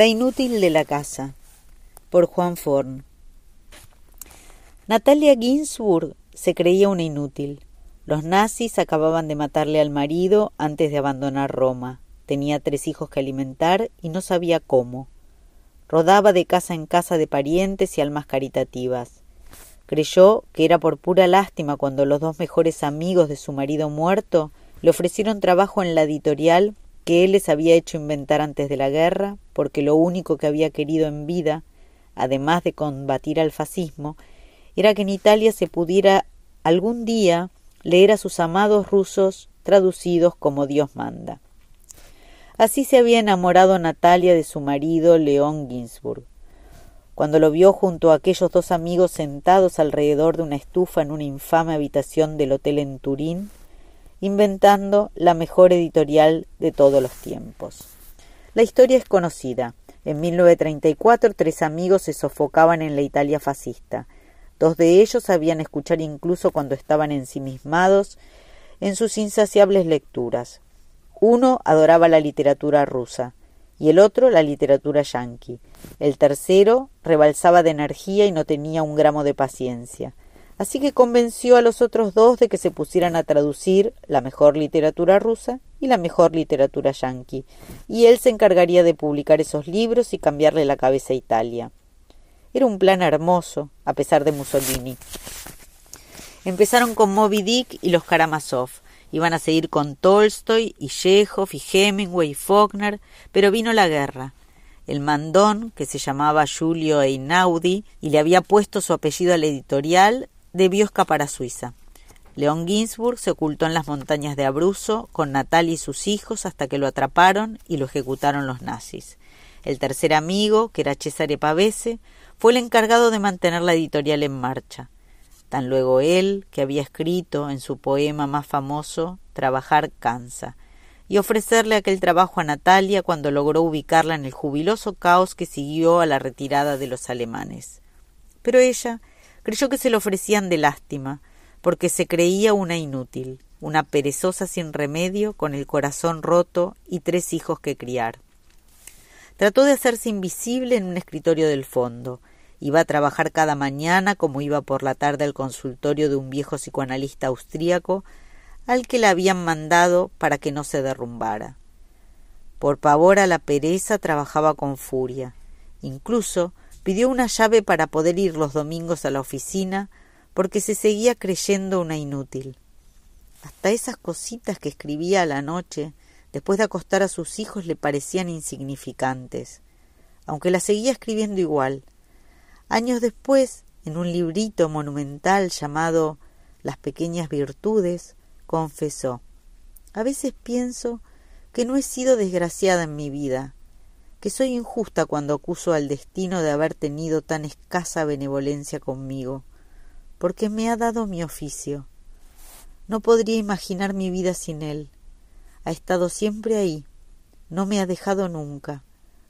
La inútil de la casa por Juan Forn Natalia Ginsburg se creía una inútil. Los nazis acababan de matarle al marido antes de abandonar Roma. Tenía tres hijos que alimentar y no sabía cómo. Rodaba de casa en casa de parientes y almas caritativas. Creyó que era por pura lástima cuando los dos mejores amigos de su marido muerto le ofrecieron trabajo en la editorial que él les había hecho inventar antes de la guerra, porque lo único que había querido en vida, además de combatir al fascismo, era que en Italia se pudiera algún día leer a sus amados rusos traducidos como Dios manda. Así se había enamorado Natalia de su marido León Ginsburg. Cuando lo vio junto a aquellos dos amigos sentados alrededor de una estufa en una infame habitación del hotel en Turín, inventando la mejor editorial de todos los tiempos. La historia es conocida. En 1934 tres amigos se sofocaban en la Italia fascista. Dos de ellos sabían escuchar incluso cuando estaban ensimismados en sus insaciables lecturas. Uno adoraba la literatura rusa y el otro la literatura yanqui. El tercero rebalsaba de energía y no tenía un gramo de paciencia así que convenció a los otros dos de que se pusieran a traducir la mejor literatura rusa y la mejor literatura yanqui, y él se encargaría de publicar esos libros y cambiarle la cabeza a Italia. Era un plan hermoso, a pesar de Mussolini. Empezaron con Moby Dick y los Karamazov, iban a seguir con Tolstoy y Chekhov y Hemingway y Faulkner, pero vino la guerra. El mandón, que se llamaba Giulio Einaudi y le había puesto su apellido al editorial, debió escapar a Suiza. León Ginsburg se ocultó en las montañas de Abruzzo con Natalia y sus hijos hasta que lo atraparon y lo ejecutaron los nazis. El tercer amigo, que era Cesare Pavese, fue el encargado de mantener la editorial en marcha. Tan luego él, que había escrito en su poema más famoso Trabajar cansa, y ofrecerle aquel trabajo a Natalia cuando logró ubicarla en el jubiloso caos que siguió a la retirada de los alemanes. Pero ella creyó que se lo ofrecían de lástima, porque se creía una inútil, una perezosa sin remedio, con el corazón roto y tres hijos que criar. Trató de hacerse invisible en un escritorio del fondo. Iba a trabajar cada mañana como iba por la tarde al consultorio de un viejo psicoanalista austríaco al que le habían mandado para que no se derrumbara. Por pavor a la pereza trabajaba con furia. Incluso Pidió una llave para poder ir los domingos a la oficina porque se seguía creyendo una inútil. Hasta esas cositas que escribía a la noche, después de acostar a sus hijos, le parecían insignificantes, aunque las seguía escribiendo igual. Años después, en un librito monumental llamado Las pequeñas virtudes, confesó A veces pienso que no he sido desgraciada en mi vida, que soy injusta cuando acuso al destino de haber tenido tan escasa benevolencia conmigo, porque me ha dado mi oficio. No podría imaginar mi vida sin él. Ha estado siempre ahí, no me ha dejado nunca.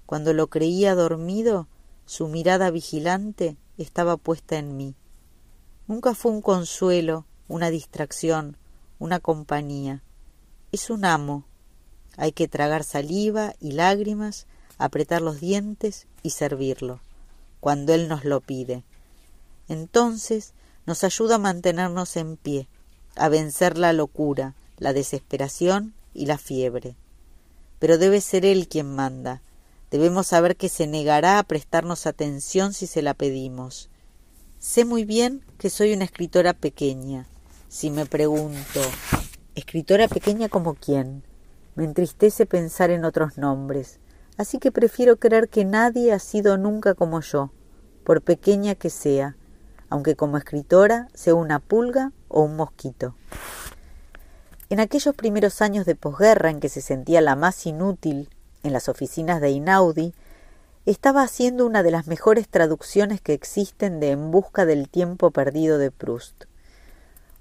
Cuando lo creía dormido, su mirada vigilante estaba puesta en mí. Nunca fue un consuelo, una distracción, una compañía. Es un amo. Hay que tragar saliva y lágrimas apretar los dientes y servirlo, cuando Él nos lo pide. Entonces nos ayuda a mantenernos en pie, a vencer la locura, la desesperación y la fiebre. Pero debe ser Él quien manda. Debemos saber que se negará a prestarnos atención si se la pedimos. Sé muy bien que soy una escritora pequeña. Si me pregunto, ¿escritora pequeña como quién? Me entristece pensar en otros nombres así que prefiero creer que nadie ha sido nunca como yo, por pequeña que sea, aunque como escritora sea una pulga o un mosquito. En aquellos primeros años de posguerra en que se sentía la más inútil en las oficinas de Inaudi, estaba haciendo una de las mejores traducciones que existen de En busca del tiempo perdido de Proust.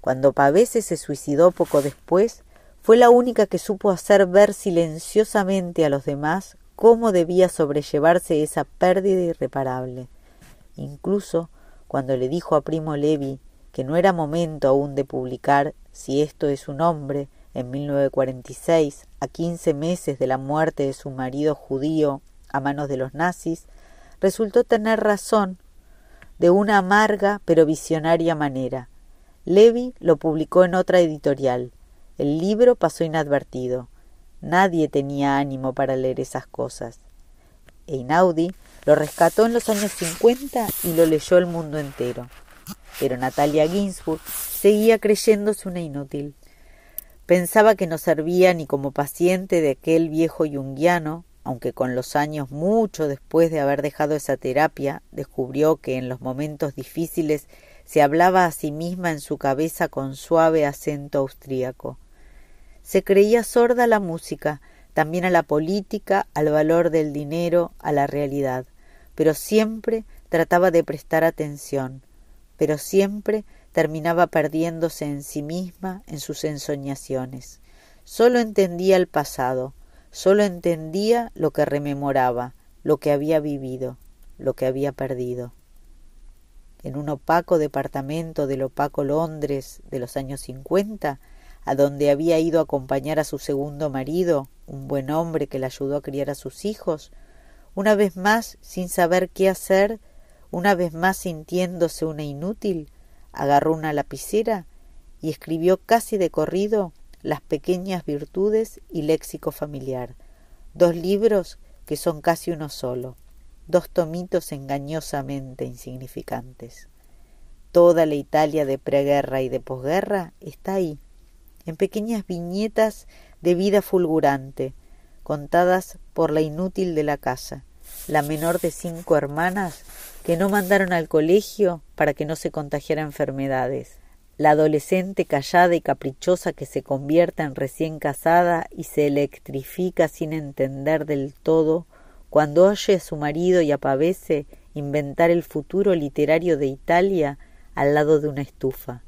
Cuando Pavese se suicidó poco después, fue la única que supo hacer ver silenciosamente a los demás cómo debía sobrellevarse esa pérdida irreparable. Incluso cuando le dijo a Primo Levi que no era momento aún de publicar Si esto es un hombre, en 1946, a quince meses de la muerte de su marido judío a manos de los nazis, resultó tener razón de una amarga pero visionaria manera. Levi lo publicó en otra editorial. El libro pasó inadvertido. Nadie tenía ánimo para leer esas cosas. Einaudi lo rescató en los años 50 y lo leyó el mundo entero. Pero Natalia Ginsburg seguía creyéndose una inútil. Pensaba que no servía ni como paciente de aquel viejo yunguiano, aunque con los años, mucho después de haber dejado esa terapia, descubrió que en los momentos difíciles se hablaba a sí misma en su cabeza con suave acento austríaco. Se creía sorda a la música, también a la política, al valor del dinero, a la realidad, pero siempre trataba de prestar atención, pero siempre terminaba perdiéndose en sí misma, en sus ensoñaciones. Sólo entendía el pasado, sólo entendía lo que rememoraba, lo que había vivido, lo que había perdido. En un opaco departamento del opaco Londres de los años cincuenta, a donde había ido a acompañar a su segundo marido, un buen hombre que le ayudó a criar a sus hijos, una vez más, sin saber qué hacer, una vez más sintiéndose una inútil, agarró una lapicera y escribió casi de corrido las pequeñas virtudes y léxico familiar, dos libros que son casi uno solo, dos tomitos engañosamente insignificantes. Toda la Italia de preguerra y de posguerra está ahí, en pequeñas viñetas de vida fulgurante, contadas por la inútil de la casa, la menor de cinco hermanas que no mandaron al colegio para que no se contagiara enfermedades, la adolescente callada y caprichosa que se convierta en recién casada y se electrifica sin entender del todo cuando oye a su marido y a inventar el futuro literario de Italia al lado de una estufa,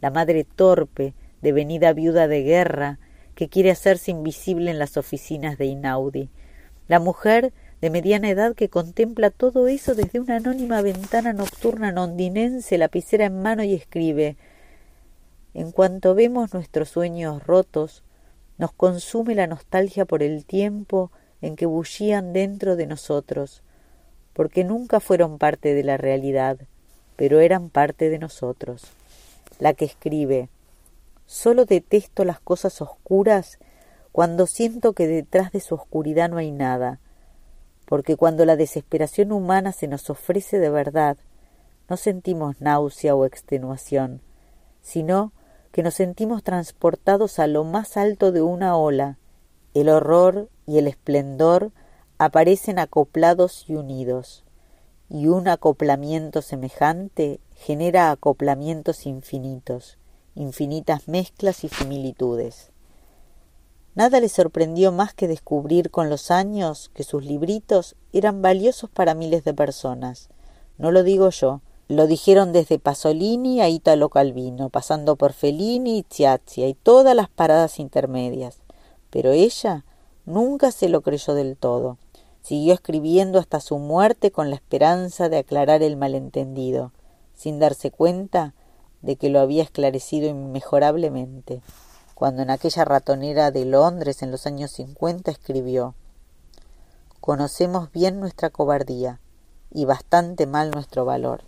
la madre torpe, devenida viuda de guerra, que quiere hacerse invisible en las oficinas de Inaudi, la mujer de mediana edad que contempla todo eso desde una anónima ventana nocturna londinense, lapicera en mano y escribe En cuanto vemos nuestros sueños rotos, nos consume la nostalgia por el tiempo en que bullían dentro de nosotros, porque nunca fueron parte de la realidad, pero eran parte de nosotros. La que escribe Solo detesto las cosas oscuras cuando siento que detrás de su oscuridad no hay nada, porque cuando la desesperación humana se nos ofrece de verdad, no sentimos náusea o extenuación, sino que nos sentimos transportados a lo más alto de una ola. El horror y el esplendor aparecen acoplados y unidos, y un acoplamiento semejante genera acoplamientos infinitos infinitas mezclas y similitudes. Nada le sorprendió más que descubrir con los años que sus libritos eran valiosos para miles de personas. No lo digo yo, lo dijeron desde Pasolini a Italo Calvino, pasando por Fellini y Ciazia y todas las paradas intermedias. Pero ella nunca se lo creyó del todo. Siguió escribiendo hasta su muerte con la esperanza de aclarar el malentendido, sin darse cuenta de que lo había esclarecido inmejorablemente, cuando en aquella ratonera de Londres en los años cincuenta escribió Conocemos bien nuestra cobardía y bastante mal nuestro valor.